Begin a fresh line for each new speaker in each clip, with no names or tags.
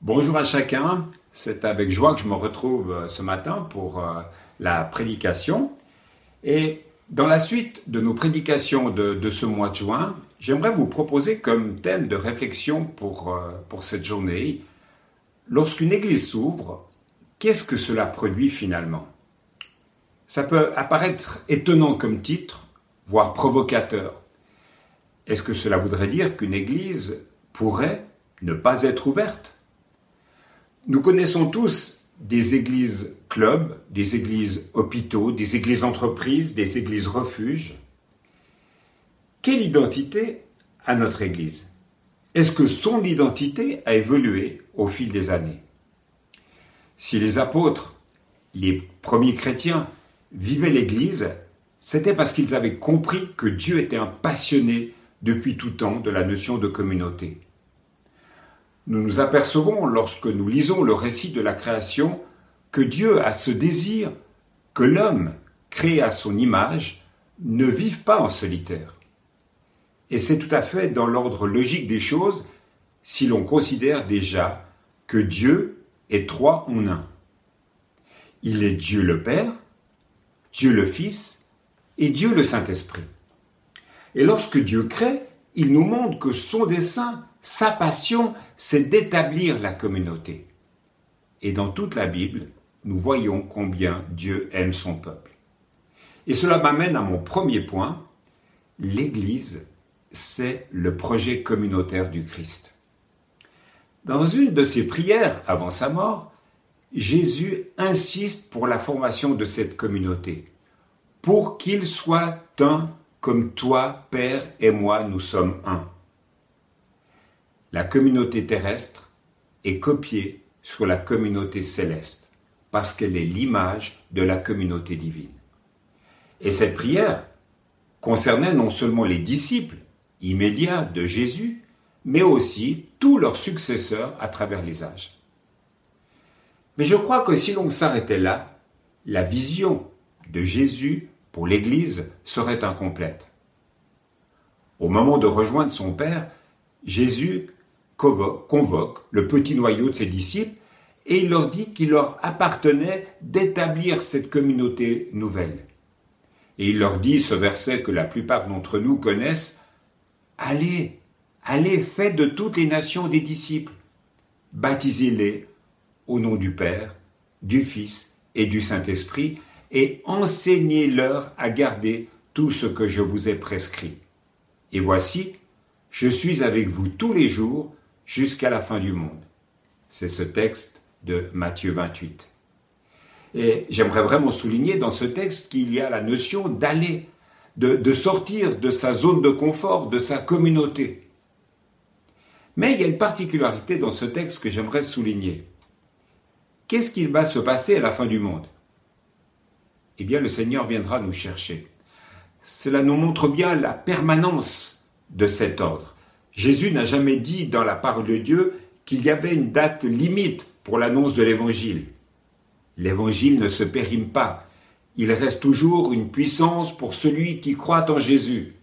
Bonjour à chacun, c'est avec joie que je me retrouve euh, ce matin pour euh, la prédication. Et dans la suite de nos prédications de, ce mois de juin, j'aimerais vous proposer comme thème de réflexion pour, euh, pour cette journée, lorsqu'une église s'ouvre, qu'est-ce que cela produit finalement? Ça peut apparaître étonnant comme titre, voire provocateur. Est-ce que cela voudrait dire qu'une église pourrait ne pas être ouverte? Nous connaissons tous des églises clubs, des églises hôpitaux, des églises entreprises, des églises refuges. Quelle identité a notre église? Est-ce que son identité a évolué au fil des années? Si les apôtres, les premiers chrétiens, vivaient l'église, c'était parce qu'ils avaient compris que Dieu était un passionné depuis tout temps de la notion de communauté nous nous apercevons lorsque nous lisons le récit de la création que Dieu a ce désir que l'homme, créé à son image, ne vive pas en solitaire. Et c'est tout à fait dans l'ordre logique des choses si l'on considère déjà que Dieu est trois en un. Il est Dieu le Père, Dieu le Fils et Dieu le Saint-Esprit. Et lorsque Dieu crée, il nous montre que son dessein sa passion, c'est d'établir la communauté. Et dans toute la Bible, nous voyons combien Dieu aime son peuple. Et cela m'amène à mon premier point. L'Église, c'est le projet communautaire du Christ. Dans une de ses prières avant sa mort, Jésus insiste pour la formation de cette communauté, pour qu'il soit un comme toi, Père et moi, nous sommes un la communauté terrestre est copiée sur la communauté céleste, parce qu'elle est l'image de la communauté divine. Et cette prière concernait non seulement les disciples immédiats de Jésus, mais aussi tous leurs successeurs à travers les âges. Mais je crois que si l'on s'arrêtait là, la vision de Jésus pour l'Église serait incomplète. Au moment de rejoindre son Père, Jésus convoque le petit noyau de ses disciples et il leur dit qu'il leur appartenait d'établir cette communauté nouvelle. Et il leur dit ce verset que la plupart d'entre nous connaissent, Allez, allez, faites de toutes les nations des disciples, baptisez-les au nom du Père, du Fils et du Saint-Esprit, et enseignez-leur à garder tout ce que je vous ai prescrit. Et voici, je suis avec vous tous les jours jusqu'à la fin du monde. C'est ce texte de Matthieu 28. Et j'aimerais vraiment souligner dans ce texte qu'il y a la notion d'aller, de, sortir de sa zone de confort, de sa communauté. Mais il y a une particularité dans ce texte que j'aimerais souligner. Qu'est-ce qu'il va se passer à la fin du monde? Eh bien, le Seigneur viendra nous chercher. Cela nous montre bien la permanence de cet ordre. Jésus n'a jamais dit dans la parole de Dieu qu'il y avait une date limite pour l'annonce de l'Évangile. L'Évangile ne se périme pas. Il reste toujours une puissance pour celui qui croit en Jésus.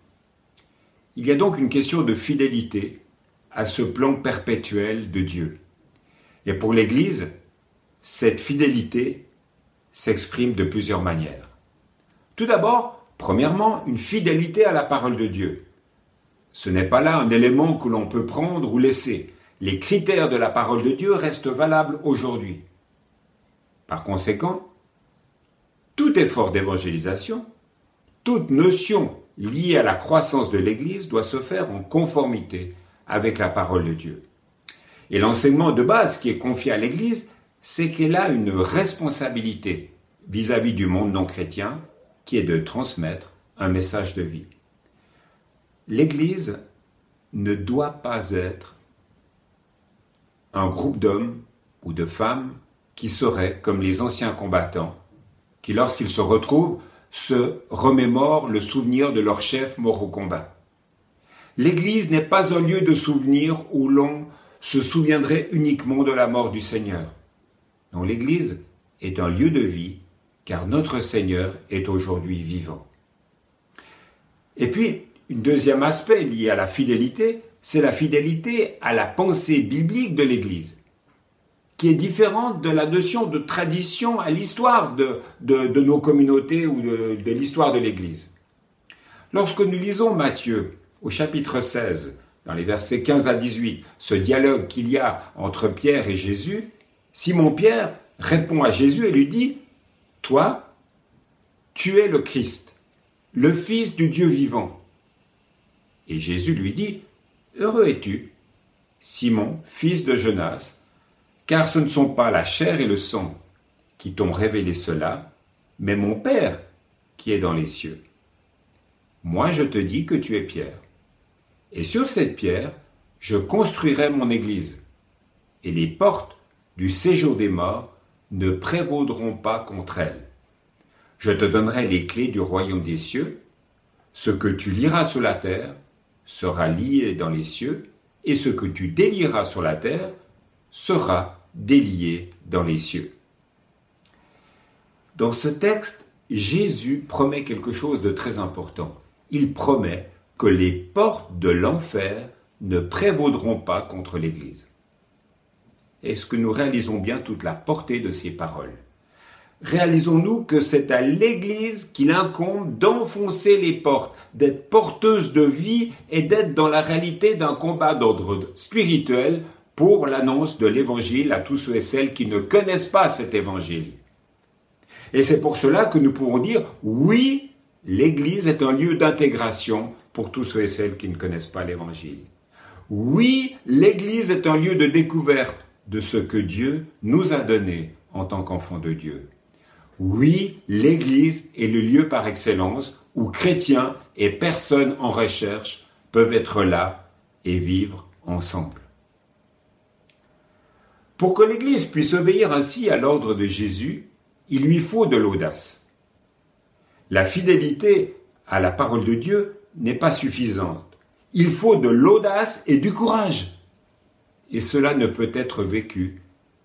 Il y a donc une question de fidélité à ce plan perpétuel de Dieu. Et pour l'Église, cette fidélité s'exprime de plusieurs manières. Tout d'abord, premièrement, une fidélité à la parole de Dieu. Ce n'est pas là un élément que l'on peut prendre ou laisser. Les critères de la parole de Dieu restent valables aujourd'hui. Par conséquent, tout effort d'évangélisation, toute notion liée à la croissance de l'Église doit se faire en conformité avec la parole de Dieu. Et l'enseignement de base qui est confié à l'Église, c'est qu'elle a une responsabilité vis-à-vis -vis du monde non chrétien, qui est de transmettre un message de vie. L'Église ne doit pas être un groupe d'hommes ou de femmes qui seraient comme les anciens combattants, qui lorsqu'ils se retrouvent se remémorent le souvenir de leur chef mort au combat. L'Église n'est pas un lieu de souvenir où l'on se souviendrait uniquement de la mort du Seigneur. L'Église est un lieu de vie, car notre Seigneur est aujourd'hui vivant. Et puis, un deuxième aspect lié à la fidélité, c'est la fidélité à la pensée biblique de l'Église. qui est différente de la notion de tradition à l'histoire de, de, nos communautés ou de l'histoire de l'Église. Lorsque nous lisons Matthieu au chapitre 16, dans les versets 15 à 18, ce dialogue qu'il y a entre Pierre et Jésus, Simon-Pierre répond à Jésus et lui dit, Toi, tu es le Christ, le Fils du Dieu vivant. Et Jésus lui dit, Heureux es-tu, Simon, fils de Jonas, car ce ne sont pas la chair et le sang qui t'ont révélé cela, mais mon Père qui est dans les cieux. Moi je te dis que tu es Pierre. Et sur cette pierre, je construirai mon Église, et les portes du séjour des morts ne prévaudront pas contre elle. Je te donnerai les clés du royaume des cieux. Ce que tu liras sur la terre sera lié dans les cieux, et ce que tu délieras sur la terre sera délié dans les cieux. Dans ce texte, Jésus promet quelque chose de très important. Il promet que les portes de l'enfer ne prévaudront pas contre l'Église. Est-ce que nous réalisons bien toute la portée de ces paroles Réalisons-nous que c'est à l'Église qu'il incombe d'enfoncer les portes, d'être porteuse de vie et d'être dans la réalité d'un combat d'ordre spirituel pour l'annonce de l'Évangile à tous ceux et celles qui ne connaissent pas cet Évangile. Et c'est pour cela que nous pouvons dire oui, l'Église est un lieu d'intégration pour tous ceux et celles qui ne connaissent pas l'Évangile. Oui, l'Église est un lieu de découverte de ce que Dieu nous a donné en tant qu'enfants de Dieu. Oui, l'Église est le lieu par excellence où chrétiens et personnes en recherche peuvent être là et vivre ensemble. Pour que l'Église puisse obéir ainsi à l'ordre de Jésus, il lui faut de l'audace. La fidélité à la parole de Dieu n'est pas suffisante. Il faut de l'audace et du courage. Et cela ne peut être vécu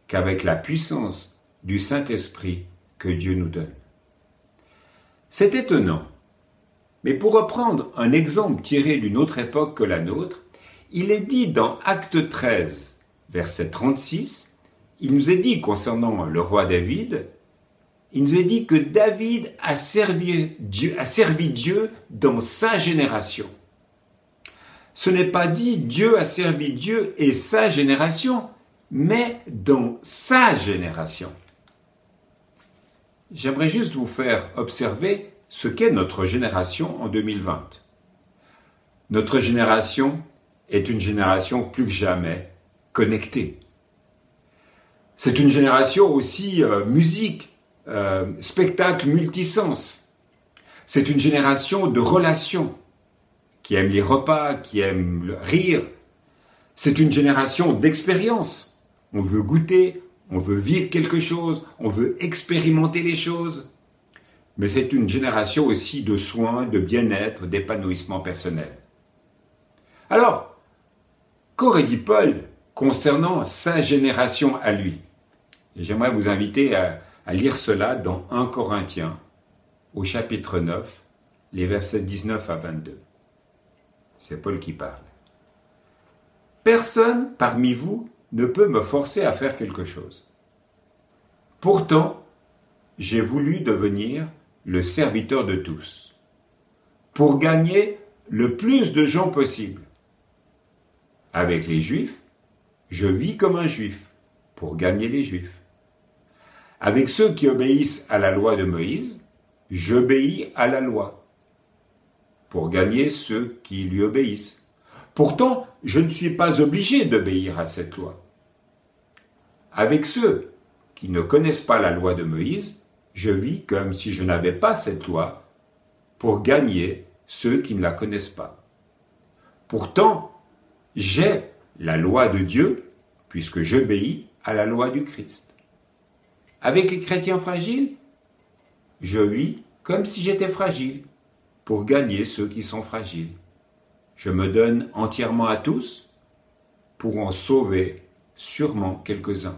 qu'avec la puissance du Saint-Esprit que Dieu nous donne. C'est étonnant. Mais pour reprendre un exemple tiré d'une autre époque que la nôtre, il est dit dans Acte 13, verset 36, il nous est dit concernant le roi David, il nous est dit que David a servi Dieu, a servi Dieu dans sa génération. Ce n'est pas dit Dieu a servi Dieu et sa génération, mais dans sa génération. J'aimerais juste vous faire observer ce qu'est notre génération en 2020. Notre génération est une génération plus que jamais connectée. C'est une génération aussi euh, musique, euh, spectacle multisens. C'est une génération de relations qui aime les repas, qui aime le rire. C'est une génération d'expérience. On veut goûter, on veut vivre quelque chose, on veut expérimenter les choses. Mais c'est une génération aussi de soins, de bien-être, d'épanouissement personnel. Alors, qu'aurait dit Paul concernant sa génération à lui? J'aimerais vous inviter à, à lire cela dans 1 Corinthiens, au chapitre 9, les versets 19 à 22. C'est Paul qui parle. Personne parmi vous ne peut me forcer à faire quelque chose. Pourtant, j'ai voulu devenir le serviteur de tous, pour gagner le plus de gens possible. Avec les Juifs, je vis comme un Juif, pour gagner les Juifs. Avec ceux qui obéissent à la loi de Moïse, j'obéis à la loi pour gagner ceux qui lui obéissent. Pourtant, je ne suis pas obligé d'obéir à cette loi. Avec ceux qui ne connaissent pas la loi de Moïse, je vis comme si je n'avais pas cette loi pour gagner ceux qui ne la connaissent pas. Pourtant, j'ai la loi de Dieu puisque j'obéis à la loi du Christ. Avec les chrétiens fragiles, je vis comme si j'étais fragile pour gagner ceux qui sont fragiles. Je me donne entièrement à tous pour en sauver sûrement quelques-uns.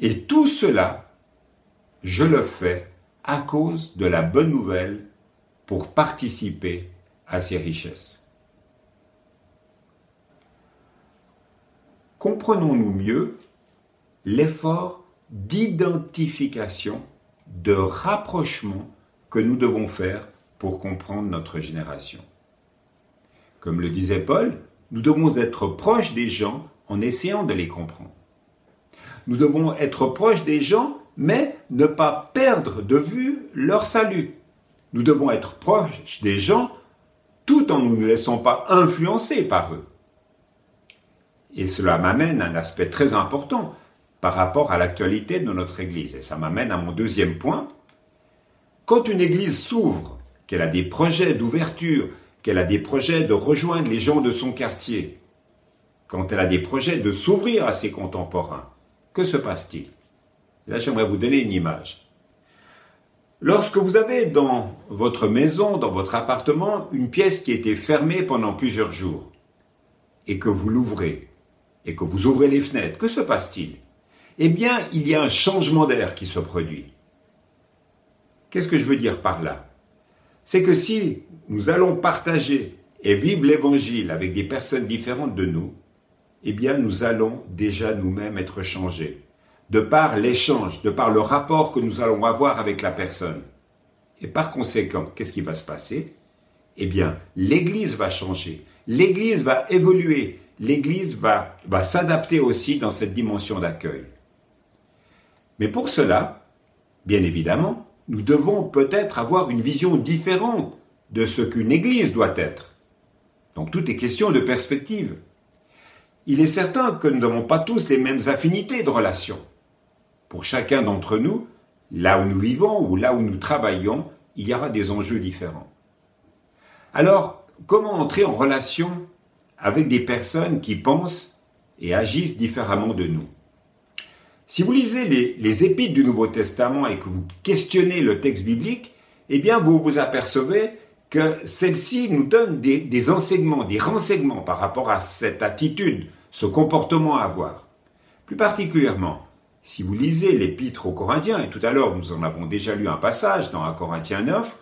Et tout cela, je le fais à cause de la bonne nouvelle pour participer à ces richesses. Comprenons-nous mieux l'effort d'identification, de rapprochement que nous devons faire pour comprendre notre génération. Comme le disait Paul, nous devons être proches des gens en essayant de les comprendre. Nous devons être proches des gens, mais ne pas perdre de vue leur salut. Nous devons être proches des gens tout en ne nous laissant pas influencer par eux. Et cela m'amène à un aspect très important par rapport à l'actualité de notre Église. Et ça m'amène à mon deuxième point. Quand une Église s'ouvre, qu'elle a des projets d'ouverture, qu'elle a des projets de rejoindre les gens de son quartier, quand elle a des projets de s'ouvrir à ses contemporains, que se passe-t-il? Là, j'aimerais vous donner une image. Lorsque vous avez dans votre maison, dans votre appartement, une pièce qui était fermée pendant plusieurs jours, et que vous l'ouvrez, et que vous ouvrez les fenêtres, que se passe-t-il? Eh bien, il y a un changement d'air qui se produit. Qu'est-ce que je veux dire par là? C'est que si nous allons partager et vivre l'évangile avec des personnes différentes de nous, eh bien, nous allons déjà nous-mêmes être changés de par l'échange, de par le rapport que nous allons avoir avec la personne. Et par conséquent, qu'est-ce qui va se passer? Eh bien, l'Église va changer, l'Église va évoluer, l'Église va, va s'adapter aussi dans cette dimension d'accueil. Mais pour cela, bien évidemment, nous devons peut-être avoir une vision différente de ce qu'une Église doit être. Donc tout est question de perspective. Il est certain que nous n'avons pas tous les mêmes affinités de relations. Pour chacun d'entre nous, là où nous vivons ou là où nous travaillons, il y aura des enjeux différents. Alors, comment entrer en relation avec des personnes qui pensent et agissent différemment de nous? Si vous lisez les, épîtres du Nouveau Testament et que vous questionnez le texte biblique, eh bien, vous vous apercevez que celle-ci nous donne des, enseignements, des renseignements par rapport à cette attitude, ce comportement à avoir. Plus particulièrement, si vous lisez l'épître aux Corinthiens, et tout à l'heure nous en avons déjà lu un passage dans 1 Corinthiens 9,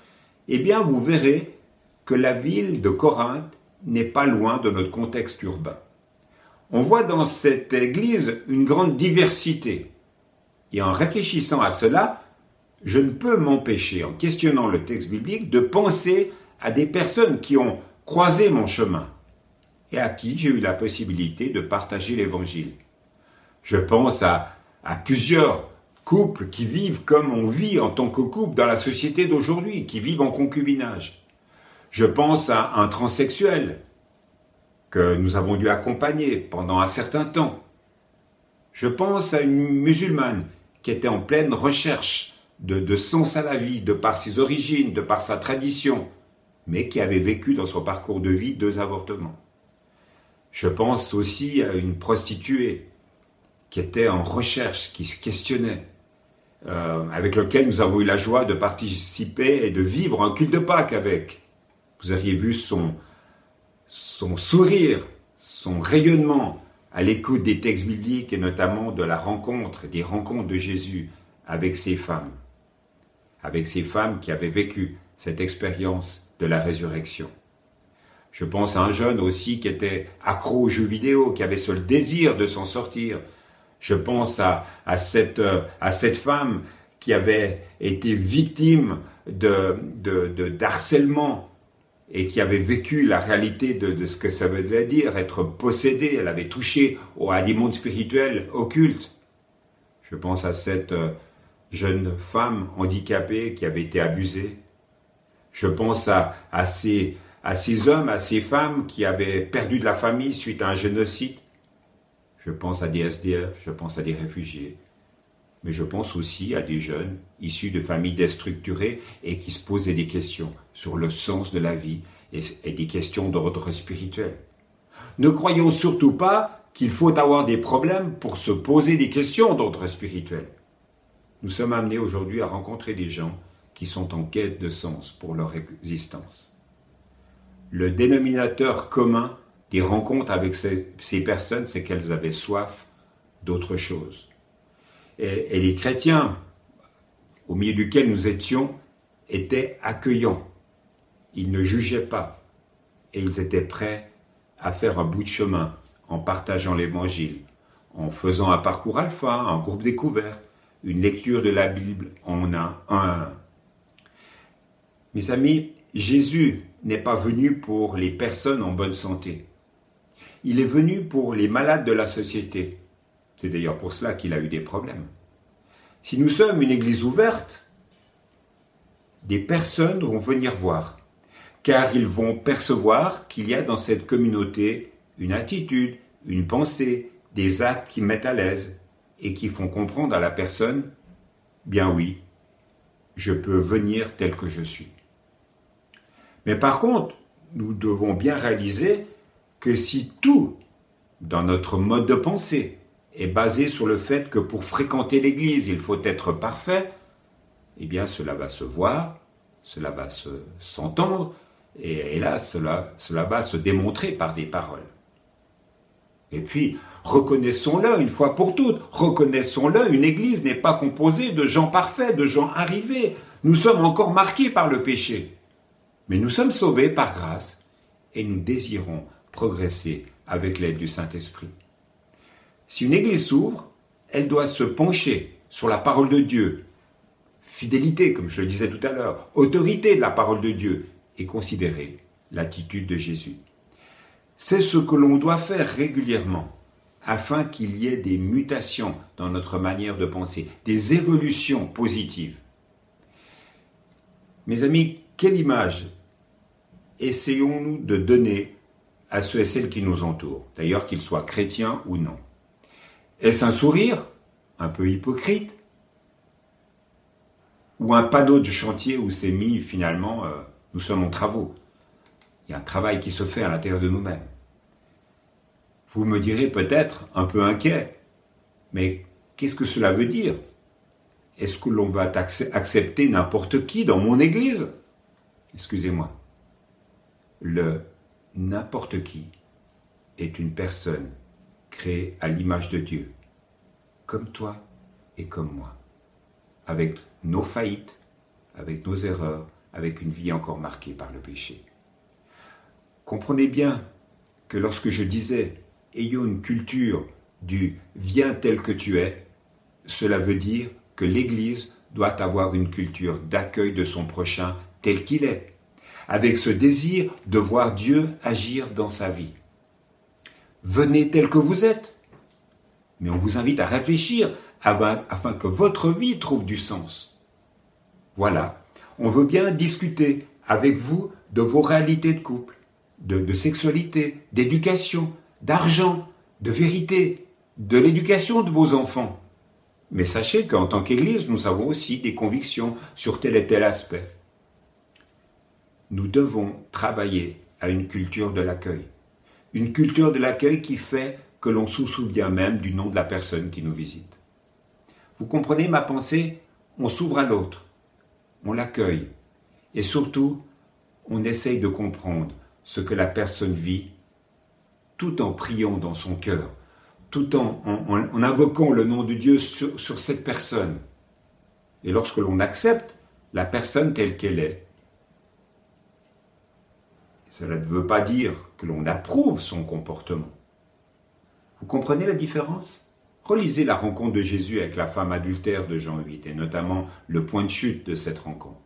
eh bien vous verrez que la ville de Corinthe n'est pas loin de notre contexte urbain. On voit dans cette église une grande diversité. Et en réfléchissant à cela, je ne peux m'empêcher, en questionnant le texte biblique, de penser à des personnes qui ont croisé mon chemin et à qui j'ai eu la possibilité de partager l'Évangile. Je pense à plusieurs couples qui vivent comme on vit en tant que couple dans la société d'aujourd'hui, qui vivent en concubinage. Je pense à un transsexuel nous avons dû accompagner pendant un certain temps. Je pense à une musulmane qui était en pleine recherche de, de sens à la vie, de par ses origines, de par sa tradition, mais qui avait vécu dans son parcours de vie deux avortements. Je pense aussi à une prostituée qui était en recherche, qui se questionnait, euh, avec lequel nous avons eu la joie de participer et de vivre un culte de Pâques avec. Vous auriez vu son, son sourire, son rayonnement à l'écoute des textes bibliques et notamment de la rencontre, des rencontres de Jésus avec ces femmes, avec ces femmes qui avaient vécu cette expérience de la résurrection. Je pense à un jeune aussi qui était accro aux jeux vidéo, qui avait ce désir de s'en sortir, je pense à, cette, euh, à cette femme qui avait été victime de, de, et qui avait vécu la réalité de, de, ce que ça veut dire être possédée. Elle avait touché au, à des mondes spirituels occultes. Je pense à cette euh, jeune femme handicapée qui avait été abusée. Je pense à, à, ces, à ces hommes, à ces femmes qui avaient perdu de la famille suite à un génocide. Je pense à des SDF, je pense à des réfugiés, mais je pense aussi à des jeunes issus de familles déstructurées et qui se posaient des questions sur le sens de la vie et, des questions d'ordre spirituel. Ne croyons surtout pas qu'il faut avoir des problèmes pour se poser des questions d'ordre spirituel. Nous sommes amenés aujourd'hui à rencontrer des gens qui sont en quête de sens pour leur existence. Le dénominateur commun des rencontres avec ces, personnes, c'est qu'elles avaient soif d'autre chose. Et, les chrétiens, au milieu duquel nous étions, étaient accueillants. Ils ne jugeaient pas. Et ils étaient prêts à faire un bout de chemin en partageant l'évangile, en faisant un parcours alpha, un groupe découvert, une lecture de la Bible en un. Mes amis, Jésus n'est pas venu pour les personnes en bonne santé. Il est venu pour les malades de la société. C'est d'ailleurs pour cela qu'il a eu des problèmes. Si nous sommes une église ouverte, des personnes vont venir voir, car ils vont percevoir qu'il y a dans cette communauté une attitude, une pensée, des actes qui mettent à l'aise et qui font comprendre à la personne, bien oui, je peux venir tel que je suis. Mais par contre, nous devons bien réaliser que si tout, dans notre mode de pensée, est basé sur le fait que pour fréquenter l'Église, il faut être parfait, eh bien cela va se voir, cela va s'entendre, et hélas, cela, cela va se démontrer par des paroles. Et puis, reconnaissons-le une fois pour toutes, reconnaissons-le, une Église n'est pas composée de gens parfaits, de gens arrivés. Nous sommes encore marqués par le péché. Mais nous sommes sauvés par grâce et nous désirons progresser avec l'aide du Saint-Esprit. Si une Église s'ouvre, elle doit se pencher sur la parole de Dieu. Fidélité, comme je le disais tout à l'heure, autorité de la parole de Dieu et considérer l'attitude de Jésus. C'est ce que l'on doit faire régulièrement afin qu'il y ait des mutations dans notre manière de penser, des évolutions positives. Mes amis, quelle image essayons-nous de donner à ceux et celles qui nous entourent, d'ailleurs qu'ils soient chrétiens ou non? Est-ce un sourire, un peu hypocrite, ou un panneau de chantier où c'est mis finalement euh, nous sommes en travaux Il y a un travail qui se fait à l'intérieur de nous-mêmes. Vous me direz peut-être un peu inquiet, mais qu'est-ce que cela veut dire? Est-ce que l'on va accepter n'importe qui dans mon église? Excusez-moi. Le n'importe qui est une personne créé à l'image de Dieu, comme toi et comme moi, avec nos faillites, avec nos erreurs, avec une vie encore marquée par le péché. Comprenez bien que lorsque je disais ayons une culture du viens tel que tu es, cela veut dire que l'Église doit avoir une culture d'accueil de son prochain tel qu'il est, avec ce désir de voir Dieu agir dans sa vie venez tel que vous êtes. Mais on vous invite à réfléchir afin, que votre vie trouve du sens. Voilà, on veut bien discuter avec vous de vos réalités de couple, de, sexualité, d'éducation, d'argent, de vérité, de l'éducation de vos enfants. Mais sachez qu'en tant qu'Église, nous avons aussi des convictions sur tel et tel aspect. Nous devons travailler à une culture de l'accueil une culture de l'accueil qui fait que l'on se souvient même du nom de la personne qui nous visite. Vous comprenez ma pensée? On s'ouvre à l'autre, on l'accueille, et surtout, on essaye de comprendre ce que la personne vit, tout en priant dans son cœur, tout en, en, invoquant le nom de Dieu sur, sur cette personne. Et lorsque l'on accepte la personne telle qu'elle est, cela ne veut pas dire que l'on approuve son comportement. Vous comprenez la différence? Relisez la rencontre de Jésus avec la femme adultère de Jean 8 et notamment le point de chute de cette rencontre.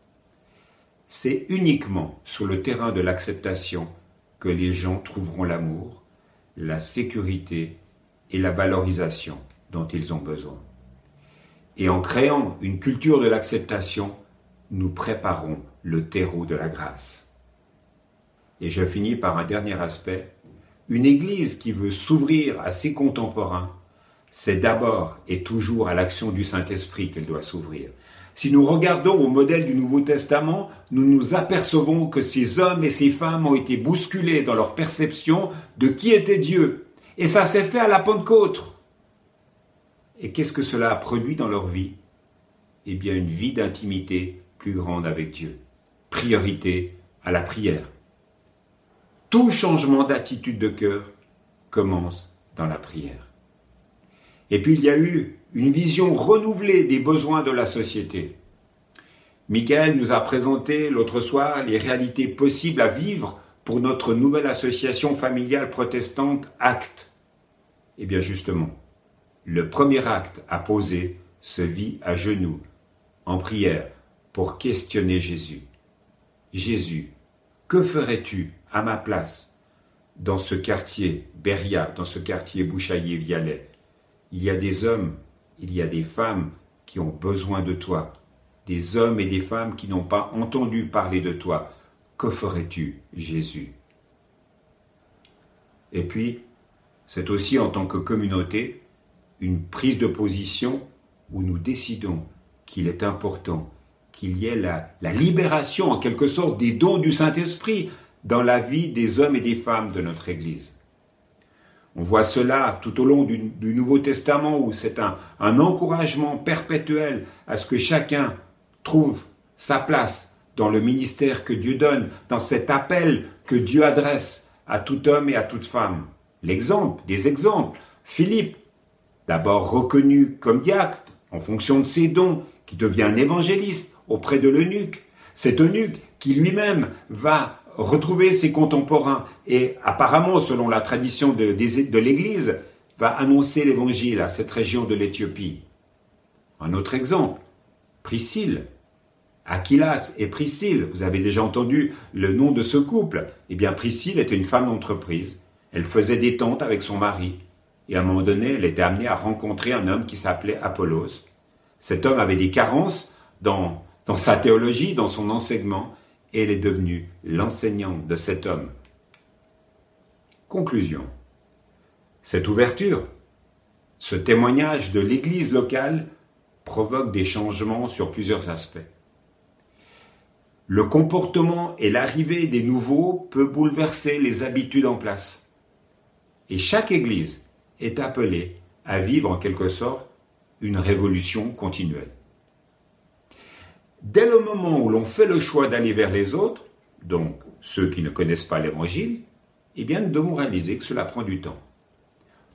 C'est uniquement sur le terrain de l'acceptation que les gens trouveront l'amour, la sécurité et la valorisation dont ils ont besoin. Et en créant une culture de l'acceptation, nous préparons le terreau de la grâce. Et je finis par un dernier aspect. Une Église qui veut s'ouvrir à ses contemporains, c'est d'abord et toujours à l'action du Saint-Esprit qu'elle doit s'ouvrir. Si nous regardons au modèle du Nouveau Testament, nous nous apercevons que ces hommes et ces femmes ont été bousculés dans leur perception de qui était Dieu. Et ça s'est fait à la Pentecôte. Et qu'est-ce que cela a produit dans leur vie? Eh bien, une vie d'intimité plus grande avec Dieu. Priorité à la prière. Tout changement d'attitude de cœur commence dans la prière. Et puis il y a eu une vision renouvelée des besoins de la société. Michael nous a présenté l'autre soir les réalités possibles à vivre pour notre nouvelle association familiale protestante Acte. Eh bien justement, le premier acte à poser se vit à genoux, en prière, pour questionner Jésus. Jésus, que ferais-tu à ma place dans ce quartier Beria, dans ce quartier Bouchaillé-Vialet Il y a des hommes, il y a des femmes qui ont besoin de toi, des hommes et des femmes qui n'ont pas entendu parler de toi. Que ferais-tu, Jésus? Et puis, c'est aussi en tant que communauté une prise de position où nous décidons qu'il est important qu'il y ait la, libération en quelque sorte des dons du Saint-Esprit dans la vie des hommes et des femmes de notre Église. On voit cela tout au long du, Nouveau Testament où c'est un, un encouragement perpétuel à ce que chacun trouve sa place dans le ministère que Dieu donne, dans cet appel que Dieu adresse à tout homme et à toute femme. L'exemple, des exemples. Philippe, d'abord reconnu comme diacre en fonction de ses dons, qui devient un évangéliste auprès de l'eunuque. Cet eunuque qui lui-même va retrouver ses contemporains et apparemment, selon la tradition de, l'Église, va annoncer l'évangile à cette région de l'Éthiopie. Un autre exemple, Priscille. Aquilas et Priscille, vous avez déjà entendu le nom de ce couple. Eh bien, Priscille était une femme d'entreprise. Elle faisait des tentes avec son mari. Et à un moment donné, elle était amenée à rencontrer un homme qui s'appelait Apollos. Cet homme avait des carences dans, sa théologie, dans son enseignement, elle est devenue l'enseignante de cet homme. Conclusion. Cette ouverture, ce témoignage de l'Église locale provoque des changements sur plusieurs aspects. Le comportement et l'arrivée des nouveaux peut bouleverser les habitudes en place. Et chaque Église est appelée à vivre en quelque sorte une révolution continuelle. Dès le moment où l'on fait le choix d'aller vers les autres, donc ceux qui ne connaissent pas l'Évangile, eh bien nous devons réaliser que cela prend du temps.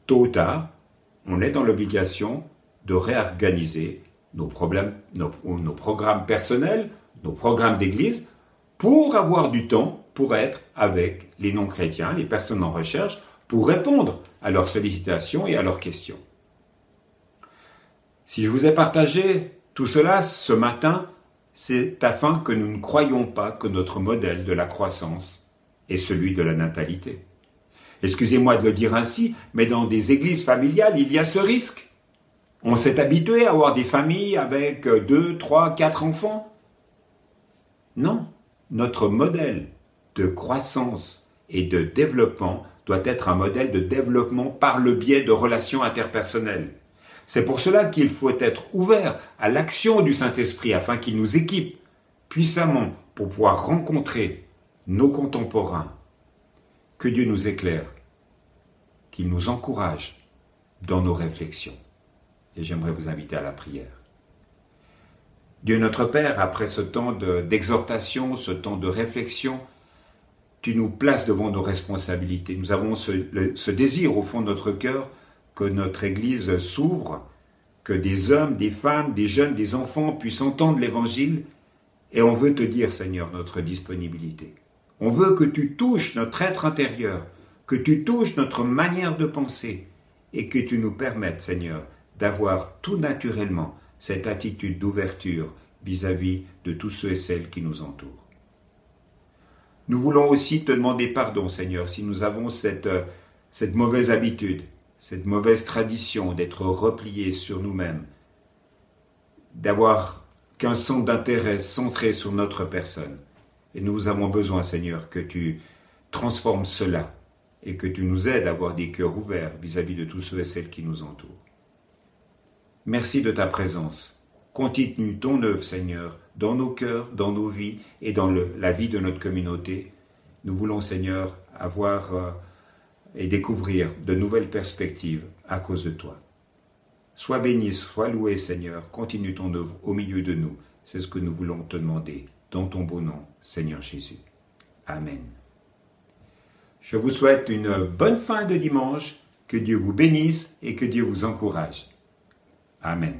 Tôt ou tard, on est dans l'obligation de réorganiser nos, problèmes, nos, nos programmes personnels, nos programmes d'église, pour avoir du temps pour être avec les non-chrétiens, les personnes en recherche, pour répondre à leurs sollicitations et à leurs questions. Si je vous ai partagé tout cela ce matin, c'est afin que nous ne croyions pas que notre modèle de la croissance est celui de la natalité. Excusez-moi de le dire ainsi, mais dans des églises familiales, il y a ce risque. On s'est habitué à avoir des familles avec deux, trois, quatre enfants. Non, notre modèle de croissance et de développement doit être un modèle de développement par le biais de relations interpersonnelles. C'est pour cela qu'il faut être ouvert à l'action du Saint-Esprit afin qu'il nous équipe puissamment pour pouvoir rencontrer nos contemporains. Que Dieu nous éclaire, qu'il nous encourage dans nos réflexions. Et j'aimerais vous inviter à la prière. Dieu notre Père, après ce temps d'exhortation, ce temps de réflexion, tu nous places devant nos responsabilités. Nous avons ce, ce désir au fond de notre cœur que notre Église s'ouvre, que des hommes, des femmes, des jeunes, des enfants puissent entendre l'Évangile, et on veut te dire, Seigneur, notre disponibilité. On veut que tu touches notre être intérieur, que tu touches notre manière de penser, et que tu nous permettes, Seigneur, d'avoir tout naturellement cette attitude d'ouverture vis-à-vis de tous ceux et celles qui nous entourent. Nous voulons aussi te demander pardon, Seigneur, si nous avons cette, cette mauvaise habitude cette mauvaise tradition d'être replié sur nous-mêmes, d'avoir qu'un centre d'intérêt centré sur notre personne. Et nous avons besoin, Seigneur, que tu transformes cela et que tu nous aides à avoir des cœurs ouverts vis-à-vis de tous ceux et celles qui nous entourent. Merci de ta présence. Continue ton œuvre, Seigneur, dans nos cœurs, dans nos vies et dans la vie de notre communauté. Nous voulons, Seigneur, avoir euh, et découvrir de nouvelles perspectives à cause de toi. Sois béni, sois loué Seigneur, continue ton œuvre au milieu de nous. C'est ce que nous voulons te demander dans ton beau nom, Seigneur Jésus. Amen. Je vous souhaite une bonne fin de dimanche, que Dieu vous bénisse et que Dieu vous encourage. Amen.